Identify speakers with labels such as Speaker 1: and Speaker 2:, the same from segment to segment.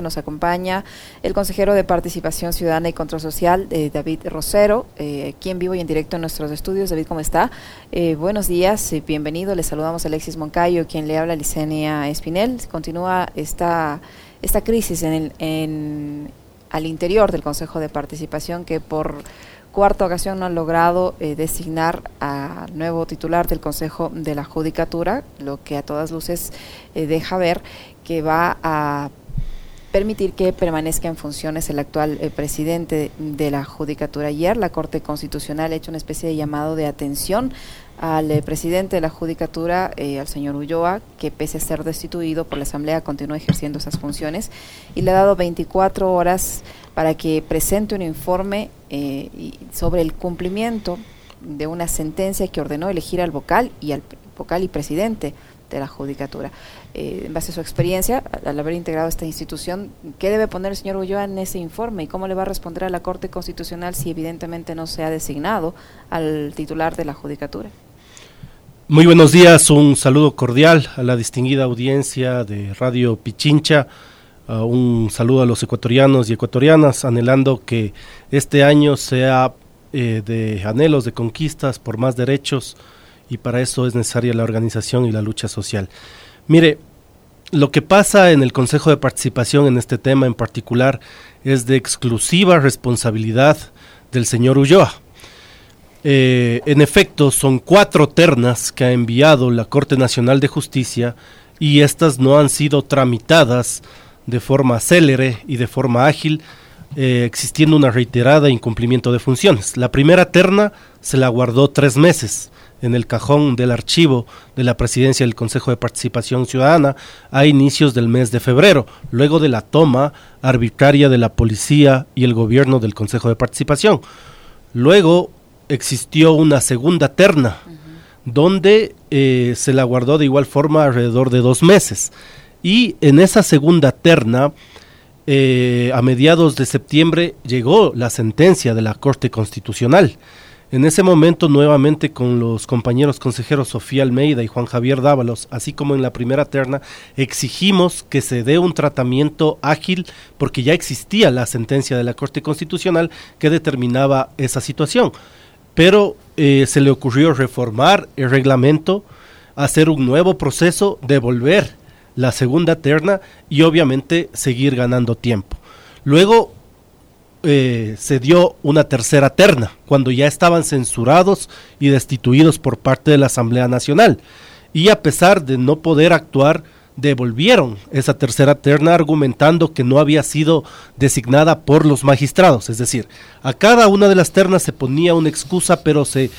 Speaker 1: Nos acompaña el consejero de Participación Ciudadana y Control Social, eh, David Rosero, eh, aquí en vivo y en directo en nuestros estudios. David, ¿cómo está? Eh, buenos días, y bienvenido. Le saludamos a Alexis Moncayo, quien le habla Licenia Espinel. Continúa esta, esta crisis en el, al interior del Consejo de Participación que por cuarta ocasión no han logrado designar a nuevo titular del Consejo de la Judicatura, lo que a todas luces deja ver que va a permitir que permanezca en funciones el actual eh, presidente de la Judicatura. Ayer la Corte Constitucional ha hecho una especie de llamado de atención al eh, presidente de la Judicatura, eh, al señor Ulloa, que pese a ser destituido por la Asamblea continúa ejerciendo esas funciones y le ha dado 24 horas para que presente un informe sobre el cumplimiento de una sentencia que ordenó elegir al vocal y al vocal y presidente de la Judicatura. Eh, en base a su experiencia, al haber integrado esta institución, ¿qué debe poner el señor Ulloa en ese informe y cómo le va a responder a la Corte Constitucional si evidentemente no se ha designado al titular de la Judicatura?
Speaker 2: Muy buenos días, un saludo cordial a la distinguida audiencia de Radio Pichincha. Un saludo a los ecuatorianos y ecuatorianas, anhelando que este año sea eh, de anhelos, de conquistas por más derechos, y para eso es necesaria la organización y la lucha social. Mire, lo que pasa en el Consejo de Participación en este tema en particular es de exclusiva responsabilidad del señor Ulloa. Eh, en efecto, son cuatro ternas que ha enviado la Corte Nacional de Justicia y estas no han sido tramitadas de forma célere y de forma ágil, eh, existiendo una reiterada incumplimiento de funciones. La primera terna se la guardó tres meses en el cajón del archivo de la presidencia del Consejo de Participación Ciudadana a inicios del mes de febrero, luego de la toma arbitraria de la policía y el gobierno del Consejo de Participación. Luego existió una segunda terna, donde eh, se la guardó de igual forma alrededor de dos meses. Y en esa segunda terna, eh, a mediados de septiembre, llegó la sentencia de la Corte Constitucional en ese momento, nuevamente con los compañeros consejeros Sofía Almeida y Juan Javier Dávalos, así como en la primera terna, exigimos que se dé un tratamiento ágil porque ya existía la sentencia de la Corte Constitucional que determinaba esa situación. Pero eh, se le ocurrió reformar el reglamento, hacer un nuevo proceso, devolver la segunda terna y obviamente seguir ganando tiempo. Luego eh, se dio una tercera terna, cuando ya estaban censurados y destituidos por parte de la Asamblea Nacional. Y a pesar de no poder actuar, devolvieron esa tercera terna argumentando que no había sido designada por los magistrados. Es decir, a cada una de las ternas se ponía una excusa, pero se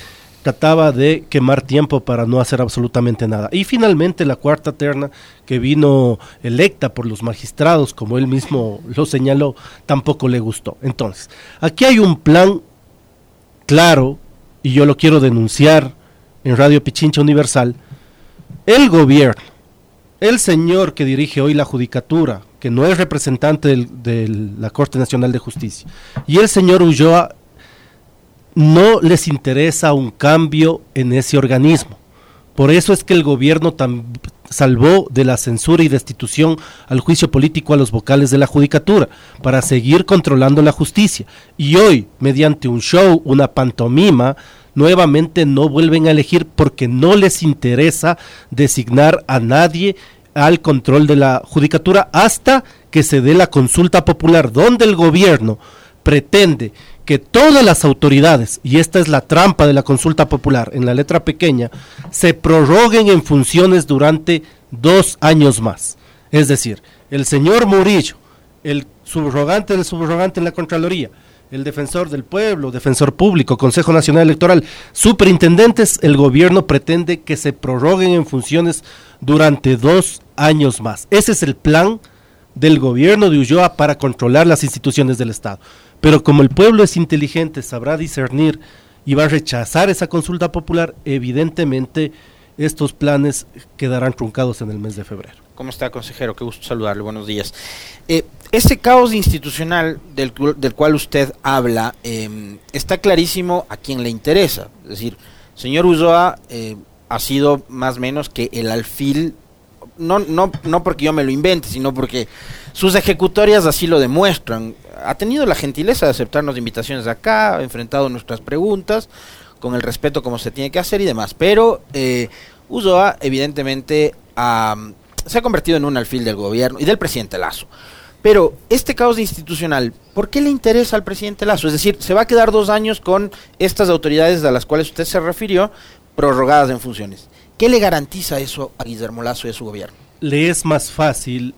Speaker 2: trataba de quemar tiempo para no hacer absolutamente nada. Y finalmente la cuarta terna, que vino electa por los magistrados, como él mismo lo señaló, tampoco le gustó. Entonces, aquí hay un plan claro, y yo lo quiero denunciar en Radio Pichincha Universal, el gobierno, el señor que dirige hoy la judicatura, que no es representante de la Corte Nacional de Justicia, y el señor Ulloa no les interesa un cambio en ese organismo. Por eso es que el gobierno salvó de la censura y destitución al juicio político a los vocales de la judicatura para seguir controlando la justicia. Y hoy, mediante un show, una pantomima, nuevamente no vuelven a elegir porque no les interesa designar a nadie al control de la judicatura hasta que se dé la consulta popular donde el gobierno pretende que todas las autoridades, y esta es la trampa de la consulta popular en la letra pequeña, se prorroguen en funciones durante dos años más. Es decir, el señor Murillo, el subrogante del subrogante en la Contraloría, el defensor del pueblo, defensor público, Consejo Nacional Electoral, superintendentes, el gobierno pretende que se prorroguen en funciones durante dos años más. Ese es el plan del gobierno de Ulloa para controlar las instituciones del Estado. Pero como el pueblo es inteligente, sabrá discernir y va a rechazar esa consulta popular, evidentemente estos planes quedarán truncados en el mes de febrero.
Speaker 3: ¿Cómo está, consejero? Qué gusto saludarle. Buenos días. Eh, ese caos institucional del, cual usted habla em, está clarísimo a quien le interesa. Es decir, señor Uzoa eh, ha sido más o menos que el alfil no, no, no porque yo me lo invente, sino porque sus ejecutorias así lo demuestran. Ha tenido la gentileza de aceptarnos invitaciones de acá, ha enfrentado nuestras preguntas con el respeto como se tiene que hacer y demás. Pero eh, Usoa, evidentemente, se ha convertido en un alfil del gobierno y del presidente Lazo. Pero este caos institucional, ¿por qué le interesa al presidente Lazo? Es decir, se va a quedar dos años con estas autoridades a las cuales usted se refirió, prorrogadas en funciones. ¿Qué le garantiza eso a Guillermo Lazo y a su gobierno?
Speaker 2: Le es más fácil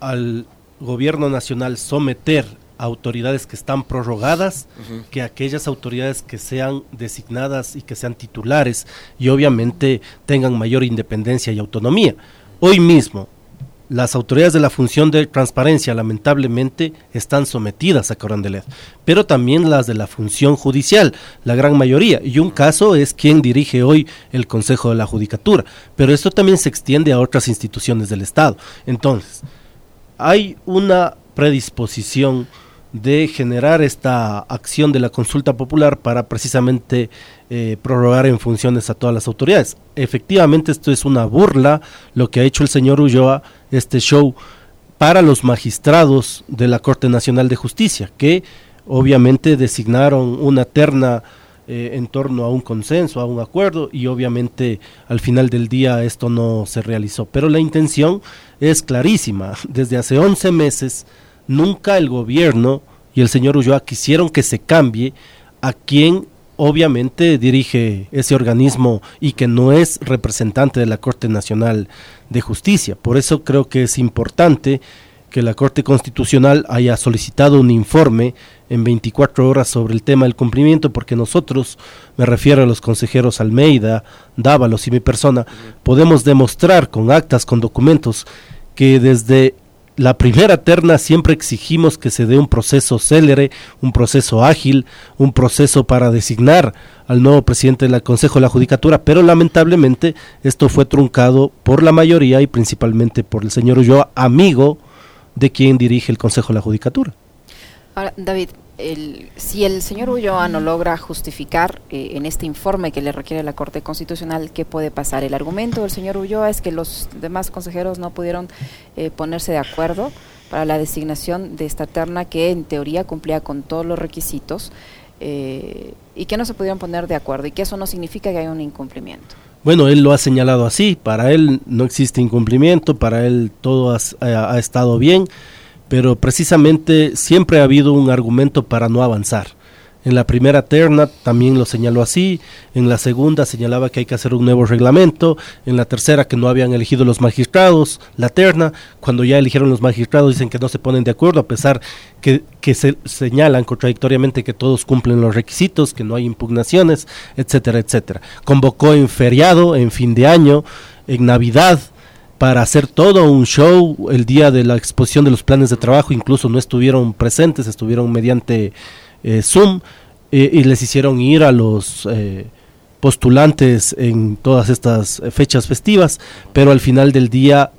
Speaker 2: al gobierno nacional someter a autoridades que están prorrogadas que aquellas autoridades que sean designadas y que sean titulares y obviamente tengan mayor independencia y autonomía. Hoy mismo, las autoridades de la función de transparencia lamentablemente están sometidas a Corandelet, pero también las de la función judicial, la gran mayoría, y un caso es quien dirige hoy el Consejo de la Judicatura, pero esto también se extiende a otras instituciones del Estado. Entonces, hay una predisposición de generar esta acción de la consulta popular para precisamente eh, prorrogar en funciones a todas las autoridades. Efectivamente, esto es una burla, lo que ha hecho el señor Ulloa, este show, para los magistrados de la Corte Nacional de Justicia, que obviamente designaron una terna eh, en torno a un consenso, a un acuerdo, y obviamente al final del día esto no se realizó. Pero la intención es clarísima. Desde hace 11 meses, nunca el gobierno y el señor Ulloa quisieron que se cambie a quien obviamente dirige ese organismo y que no es representante de la Corte Nacional de Justicia. Por eso creo que es importante que la Corte Constitucional haya solicitado un informe en 24 horas sobre el tema del cumplimiento, porque nosotros, me refiero a los consejeros Almeida, Dávalos y mi persona, podemos demostrar con actas, con documentos, que desde la primera terna siempre exigimos que se dé un proceso célere, un proceso ágil, un proceso para designar al nuevo presidente del Consejo de la Judicatura, pero lamentablemente esto fue truncado por la mayoría y principalmente por el señor Ulloa, amigo de quien dirige el Consejo de la Judicatura.
Speaker 1: Ahora, David, el, si el señor Ulloa no logra justificar eh, en este informe que le requiere la Corte Constitucional qué puede pasar, el argumento del señor Ulloa es que los demás consejeros no pudieron eh, ponerse de acuerdo para la designación de esta terna que en teoría cumplía con todos los requisitos eh, y que no se pudieron poner de acuerdo y que eso no significa que haya un incumplimiento.
Speaker 2: Bueno, él lo ha señalado así, para él no existe incumplimiento, para él todo ha estado bien pero precisamente siempre ha habido un argumento para no avanzar. En la primera terna también lo señaló así, en la segunda señalaba que hay que hacer un nuevo reglamento, en la tercera que no habían elegido los magistrados, la terna, cuando ya eligieron los magistrados dicen que no se ponen de acuerdo, a pesar que, que se señalan contradictoriamente que todos cumplen los requisitos, que no hay impugnaciones, etcétera, etcétera. Convocó en feriado, en fin de año, en Navidad, para hacer todo un show el día de la exposición de los planes de trabajo, incluso no estuvieron presentes, estuvieron mediante eh, Zoom eh, y les hicieron ir a los eh, postulantes en todas estas fechas festivas, pero al final del día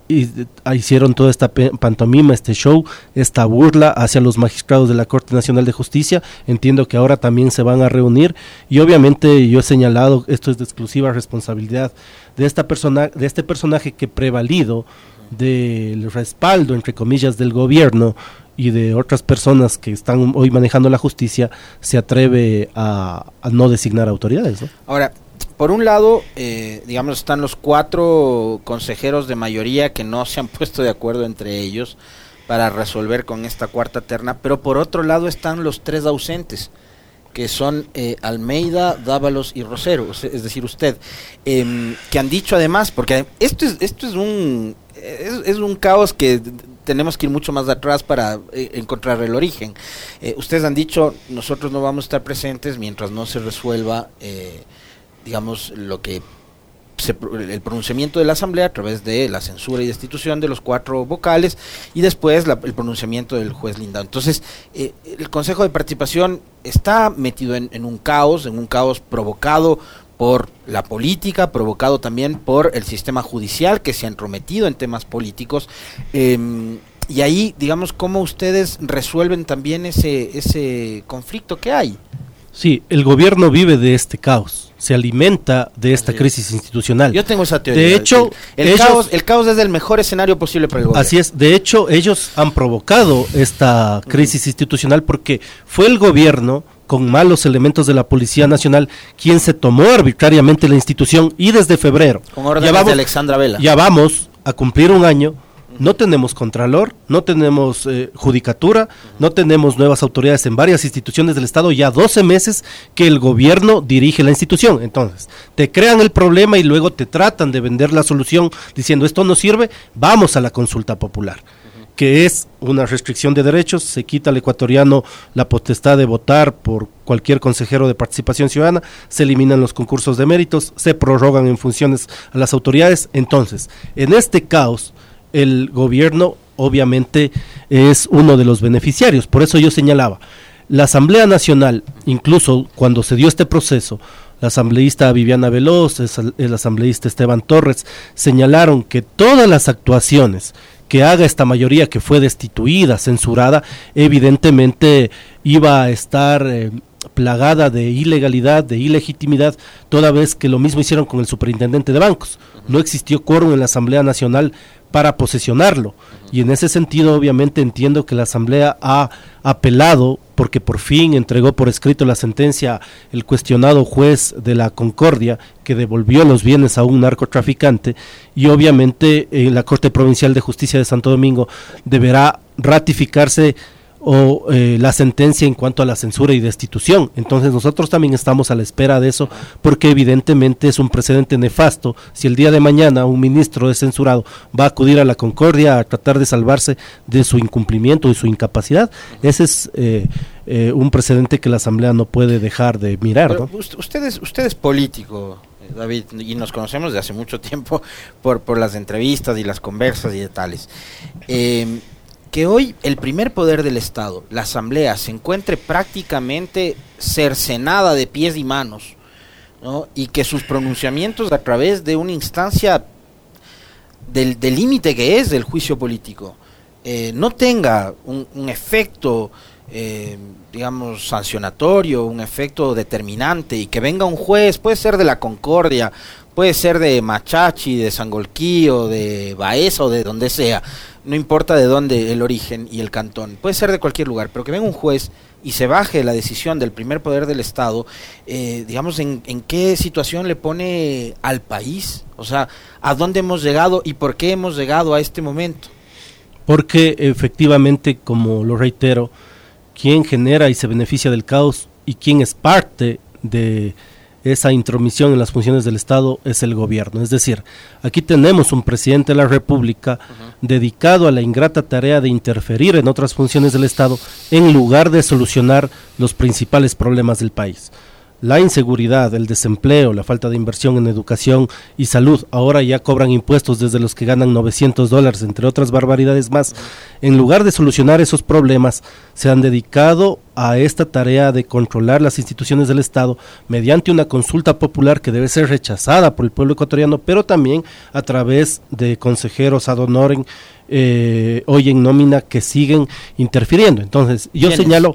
Speaker 2: hicieron toda esta pantomima, este show, esta burla hacia los magistrados de la Corte Nacional de Justicia. Entiendo que ahora también se van a reunir y obviamente yo he señalado, esto es de exclusiva responsabilidad de, esta persona, de este personaje que prevalido del respaldo, entre comillas, del gobierno y de otras personas que están hoy manejando la justicia, se atreve a, no designar autoridades.
Speaker 3: Ahora, por un lado, eh, digamos, están los cuatro consejeros de mayoría que no se han puesto de acuerdo entre ellos para resolver con esta cuarta terna, pero por otro lado están los tres ausentes que son eh, Almeida, Dávalos y Rosero, es decir, usted, em, que han dicho además, porque esto es, esto es un es, un caos que tenemos que ir mucho más atrás para eh, encontrar el origen. Eh, ustedes han dicho, nosotros no vamos a estar presentes mientras no se resuelva, digamos, lo que el pronunciamiento de la Asamblea a través de la censura y destitución de los cuatro vocales y después el pronunciamiento del juez Linda. Entonces, eh, el Consejo de Participación está metido en, un caos, en un caos provocado por la política, provocado también por el sistema judicial que se ha entrometido en temas políticos. Em, y ahí, digamos, cómo ustedes resuelven también ese, ese conflicto que hay.
Speaker 2: Sí, el gobierno vive de este caos, se alimenta de esta crisis institucional.
Speaker 3: Yo tengo esa teoría.
Speaker 2: De hecho,
Speaker 3: el, caos, el caos es el mejor escenario posible para el gobierno.
Speaker 2: Así es, de hecho, ellos han provocado esta crisis institucional porque fue el gobierno con malos elementos de la Policía Nacional quien se tomó arbitrariamente la institución y desde febrero.
Speaker 3: Con órdenes de Alexandra Vela.
Speaker 2: Ya vamos a cumplir un año no tenemos contralor, no tenemos eh, judicatura, no tenemos nuevas autoridades en varias instituciones del Estado, ya 12 meses que el gobierno dirige la institución. Entonces, te crean el problema y luego te tratan de vender la solución diciendo esto no sirve, vamos a la consulta popular que es una restricción de derechos, se quita al ecuatoriano la potestad de votar por cualquier consejero de participación ciudadana, se eliminan los concursos de méritos, se prorrogan en funciones a las autoridades. Entonces, en este caos, el gobierno obviamente es uno de los beneficiarios. Por eso yo señalaba, la Asamblea Nacional, incluso cuando se dio este proceso, la asambleísta Viviana Veloz, el asambleísta Esteban Torres, señalaron que todas las actuaciones que haga esta mayoría que fue destituida, censurada, evidentemente iba a estar eh, plagada de ilegalidad, de ilegitimidad, toda vez que lo mismo hicieron con el superintendente de bancos. No existió quórum en la Asamblea Nacional para posesionarlo. Y en ese sentido, obviamente, entiendo que la Asamblea ha apelado porque por fin entregó por escrito la sentencia el cuestionado juez de la Concordia que devolvió los bienes a un narcotraficante y obviamente en la Corte Provincial de Justicia de Santo Domingo deberá ratificarse o eh, la sentencia en cuanto a la censura y destitución. Entonces nosotros también estamos a la espera de eso porque evidentemente es un precedente nefasto si el día de mañana un ministro es censurado va a acudir a la concordia a tratar de salvarse de su incumplimiento y su incapacidad. Ese es eh, eh, un precedente que la Asamblea no puede dejar de mirar.
Speaker 3: Usted, es, usted es político. David, y nos conocemos de hace mucho tiempo por, por las entrevistas y las conversas y de tales que hoy el primer poder del Estado, la Asamblea, se encuentre prácticamente cercenada de pies y manos, ¿no? y que sus pronunciamientos a través de una instancia del límite que es del juicio político, eh, no tenga un, efecto, eh, digamos, sancionatorio, un efecto determinante, y que venga un juez, puede ser de la Concordia, puede ser de Machachi, de Sangolquí o de Baeza o de donde sea, no importa de dónde el origen y el cantón, puede ser de cualquier lugar, pero que venga un juez y se baje la decisión del primer poder del Estado, eh, digamos, en, qué situación le pone al país? O sea, ¿a dónde hemos llegado y por qué hemos llegado a este momento?
Speaker 2: Porque efectivamente, como lo reitero, quien genera y se beneficia del caos y quien es parte de esa intromisión en las funciones del Estado es el gobierno. Es decir, aquí tenemos un presidente de la República dedicado a la ingrata tarea de interferir en otras funciones del Estado en lugar de solucionar los principales problemas del país la inseguridad, el desempleo, la falta de inversión en educación y salud, ahora ya cobran impuestos desde los que ganan 900 dólares, entre otras barbaridades más. En lugar de solucionar esos problemas, se han dedicado a esta tarea de controlar las instituciones del Estado mediante una consulta popular que debe ser rechazada por el pueblo ecuatoriano, pero también a través de consejeros ad honorem eh, hoy en nómina que siguen interfiriendo. Entonces, yo señalo,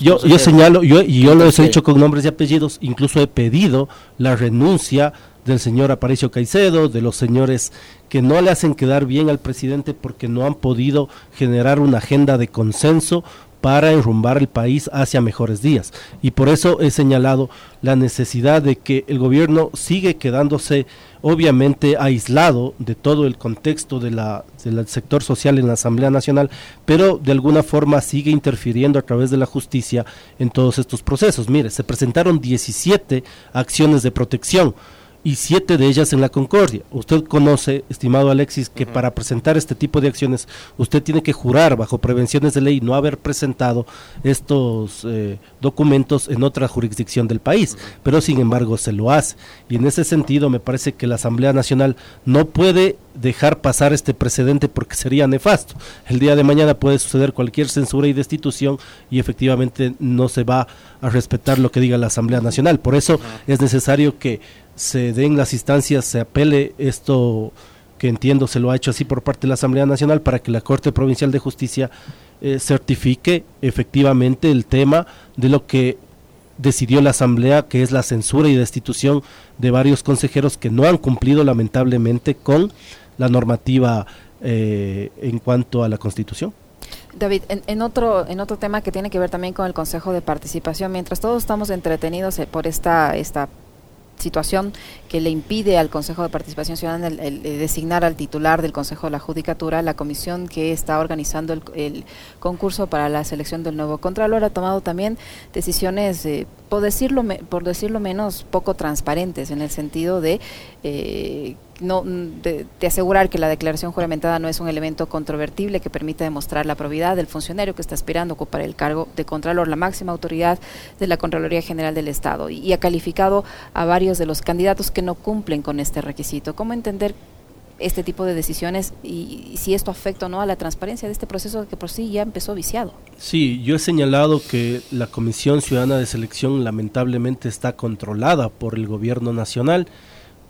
Speaker 2: yo, yo señalo, yo, y yo lo he hecho con nombres y apellidos, incluso he pedido la renuncia del señor Aparicio Caicedo, de los señores que no le hacen quedar bien al presidente porque no han podido generar una agenda de consenso para enrumbar el país hacia mejores días. Y por eso he señalado la necesidad de que el gobierno sigue quedándose obviamente aislado de todo el contexto de la, del sector social en la Asamblea Nacional, pero de alguna forma sigue interfiriendo a través de la justicia en todos estos procesos. Mire, se presentaron 17 acciones de protección y siete de ellas en la Concordia. Usted conoce, estimado Alexis, que para presentar este tipo de acciones usted tiene que jurar bajo prevenciones de ley no haber presentado estos eh, documentos en otra jurisdicción del país, pero sin embargo se lo hace. Y en ese sentido me parece que la Asamblea Nacional no puede dejar pasar este precedente porque sería nefasto. El día de mañana puede suceder cualquier censura y destitución y efectivamente no se va a respetar lo que diga la Asamblea Nacional. Por eso es necesario que se den las instancias, se apele esto que entiendo se lo ha hecho así por parte de la Asamblea Nacional para que la Corte Provincial de Justicia eh, certifique efectivamente el tema de lo que decidió la Asamblea, que es la censura y destitución de varios consejeros que no han cumplido lamentablemente con la normativa eh, en cuanto a la Constitución.
Speaker 1: David, en, otro en otro tema que tiene que ver también con el Consejo de Participación, mientras todos estamos entretenidos eh, por esta esta situación que le impide al Consejo de Participación Ciudadana el, designar al titular del Consejo de la Judicatura, la comisión que está organizando el, concurso para la selección del nuevo Contralor ha tomado también decisiones, eh, por, decirlo, por decirlo menos, poco transparentes, en el sentido de eh, no, de, asegurar que la declaración juramentada no es un elemento controvertible que permita demostrar la probidad del funcionario que está aspirando a ocupar el cargo de Contralor, la máxima autoridad de la Contraloría General del Estado, y, ha calificado a varios de los candidatos que no cumplen con este requisito. ¿Cómo entender este tipo de decisiones y, si esto afecta o no a la transparencia de este proceso que por sí ya empezó viciado.
Speaker 2: Sí, yo he señalado que la Comisión Ciudadana de Selección lamentablemente está controlada por el gobierno nacional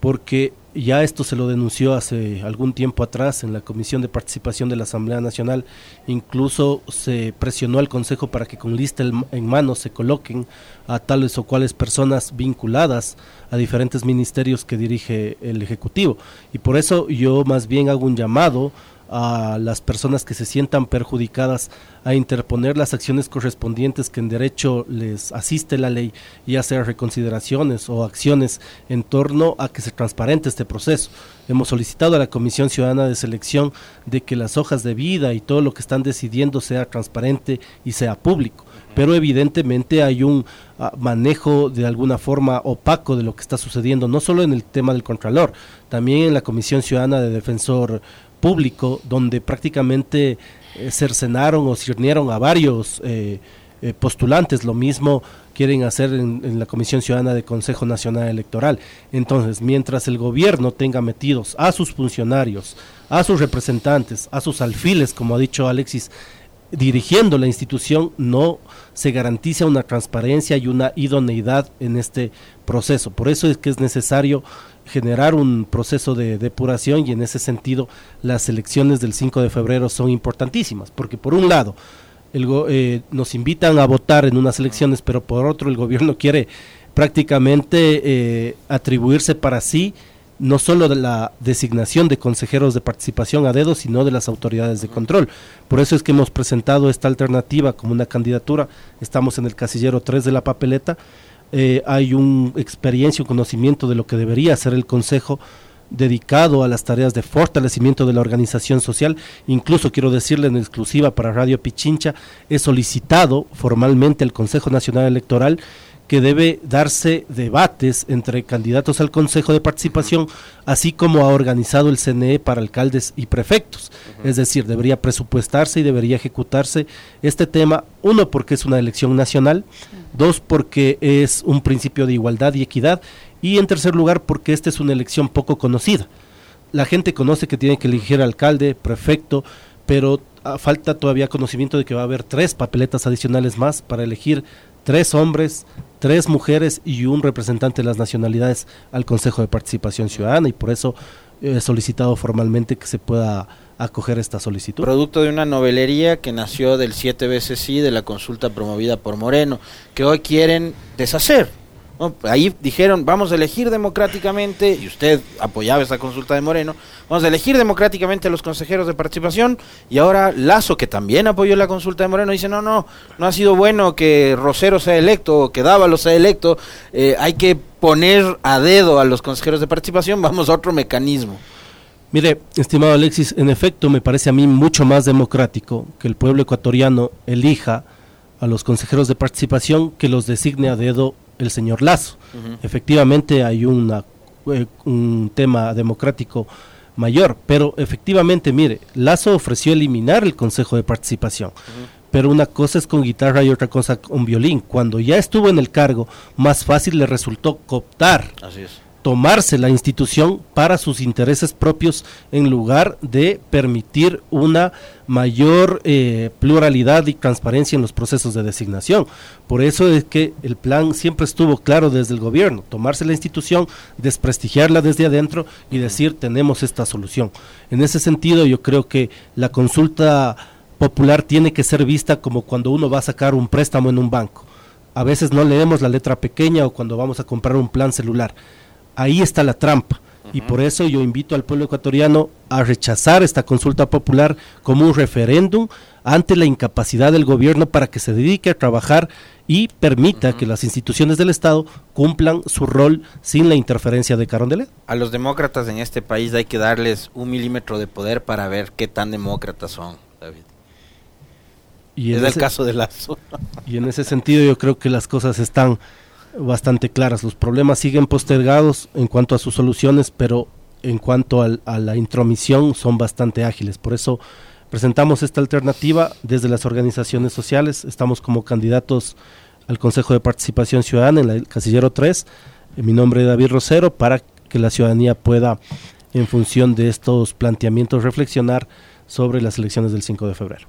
Speaker 2: porque ya esto se lo denunció hace algún tiempo atrás en la Comisión de Participación de la Asamblea Nacional. Incluso se presionó al Consejo para que con lista en mano se coloquen a tales o cuales personas vinculadas a diferentes ministerios que dirige el Ejecutivo. Y por eso yo más bien hago un llamado a las personas que se sientan perjudicadas a interponer las acciones correspondientes que en derecho les asiste la ley y hacer reconsideraciones o acciones en torno a que se transparente este proceso. Hemos solicitado a la Comisión Ciudadana de Selección de que las hojas de vida y todo lo que están decidiendo sea transparente y sea público pero evidentemente hay un ah, manejo de alguna forma opaco de lo que está sucediendo, no solo en el tema del Contralor, también en la Comisión Ciudadana de Defensor público donde prácticamente eh, cercenaron o cirnieron a varios eh, eh, postulantes. Lo mismo quieren hacer en, la Comisión Ciudadana de Consejo Nacional Electoral. Entonces, mientras el gobierno tenga metidos a sus funcionarios, a sus representantes, a sus alfiles, como ha dicho Alexis, dirigiendo la institución, no se garantiza una transparencia y una idoneidad en este proceso. Por eso es que es necesario generar un proceso de depuración y en ese sentido las elecciones del 5 de febrero son importantísimas, porque por un lado el eh, nos invitan a votar en unas elecciones, pero por otro el gobierno quiere prácticamente eh, atribuirse para sí no solo de la designación de consejeros de participación a dedo, sino de las autoridades de control. Por eso es que hemos presentado esta alternativa como una candidatura. Estamos en el casillero 3 de la papeleta eh, hay una experiencia, un conocimiento de lo que debería ser el Consejo dedicado a las tareas de fortalecimiento de la organización social. Incluso quiero decirle en exclusiva para Radio Pichincha, he solicitado formalmente al Consejo Nacional Electoral que debe darse debates entre candidatos al Consejo de Participación, así como ha organizado el CNE para alcaldes y prefectos. Es decir, debería presupuestarse y debería ejecutarse este tema, uno porque es una elección nacional, dos porque es un principio de igualdad y equidad, y en tercer lugar porque esta es una elección poco conocida. La gente conoce que tiene que elegir alcalde, prefecto, pero ah, falta todavía conocimiento de que va a haber tres papeletas adicionales más para elegir tres hombres, tres mujeres y un representante de las nacionalidades al Consejo de Participación Ciudadana y por eso he solicitado formalmente que se pueda acoger esta solicitud.
Speaker 3: Producto de una novelería que nació del siete veces sí de la consulta promovida por Moreno, que hoy quieren deshacer ahí dijeron, vamos a elegir democráticamente, y usted apoyaba esa consulta de Moreno, vamos a elegir democráticamente a los consejeros de participación, y ahora Lazo, que también apoyó la consulta de Moreno, dice, no, no, no ha sido bueno que Rosero sea electo, o que Dávalo sea electo, eh, hay que poner a dedo a los consejeros de participación, vamos a otro mecanismo.
Speaker 2: Mire, estimado Alexis, en efecto me parece a mí mucho más democrático que el pueblo ecuatoriano elija a los consejeros de participación que los designe a dedo el señor Lazo. Efectivamente hay una, eh, un tema democrático mayor, pero efectivamente, mire, Lazo ofreció eliminar el Consejo de Participación. Pero una cosa es con guitarra y otra cosa con violín. Cuando ya estuvo en el cargo, más fácil le resultó cooptar. Así es tomarse la institución para sus intereses propios en lugar de permitir una mayor eh, pluralidad y transparencia en los procesos de designación. Por eso es que el plan siempre estuvo claro desde el gobierno, tomarse la institución, desprestigiarla desde adentro y decir tenemos esta solución. En ese sentido yo creo que la consulta popular tiene que ser vista como cuando uno va a sacar un préstamo en un banco a veces no leemos la letra pequeña o cuando vamos a comprar un plan celular. Ahí está la trampa. Y por eso yo invito al pueblo ecuatoriano a rechazar esta consulta popular como un referéndum ante la incapacidad del gobierno para que se dedique a trabajar y permita que las instituciones del Estado cumplan su rol sin la interferencia de Carondelet.
Speaker 3: A los demócratas en este país hay que darles un milímetro de poder para ver qué tan demócratas son, David.
Speaker 2: Y
Speaker 3: es el caso de Lazo.
Speaker 2: Y en ese sentido yo creo que las cosas están bastante claras. Los problemas siguen postergados en cuanto a sus soluciones, pero en cuanto a la intromisión son bastante ágiles. Por eso presentamos esta alternativa desde las organizaciones sociales. Estamos como candidatos al Consejo de Participación Ciudadana en la- el Casillero 3. En mi nombre es David Rosero para que la ciudadanía pueda, en función de estos planteamientos, reflexionar sobre las elecciones del 5 de febrero.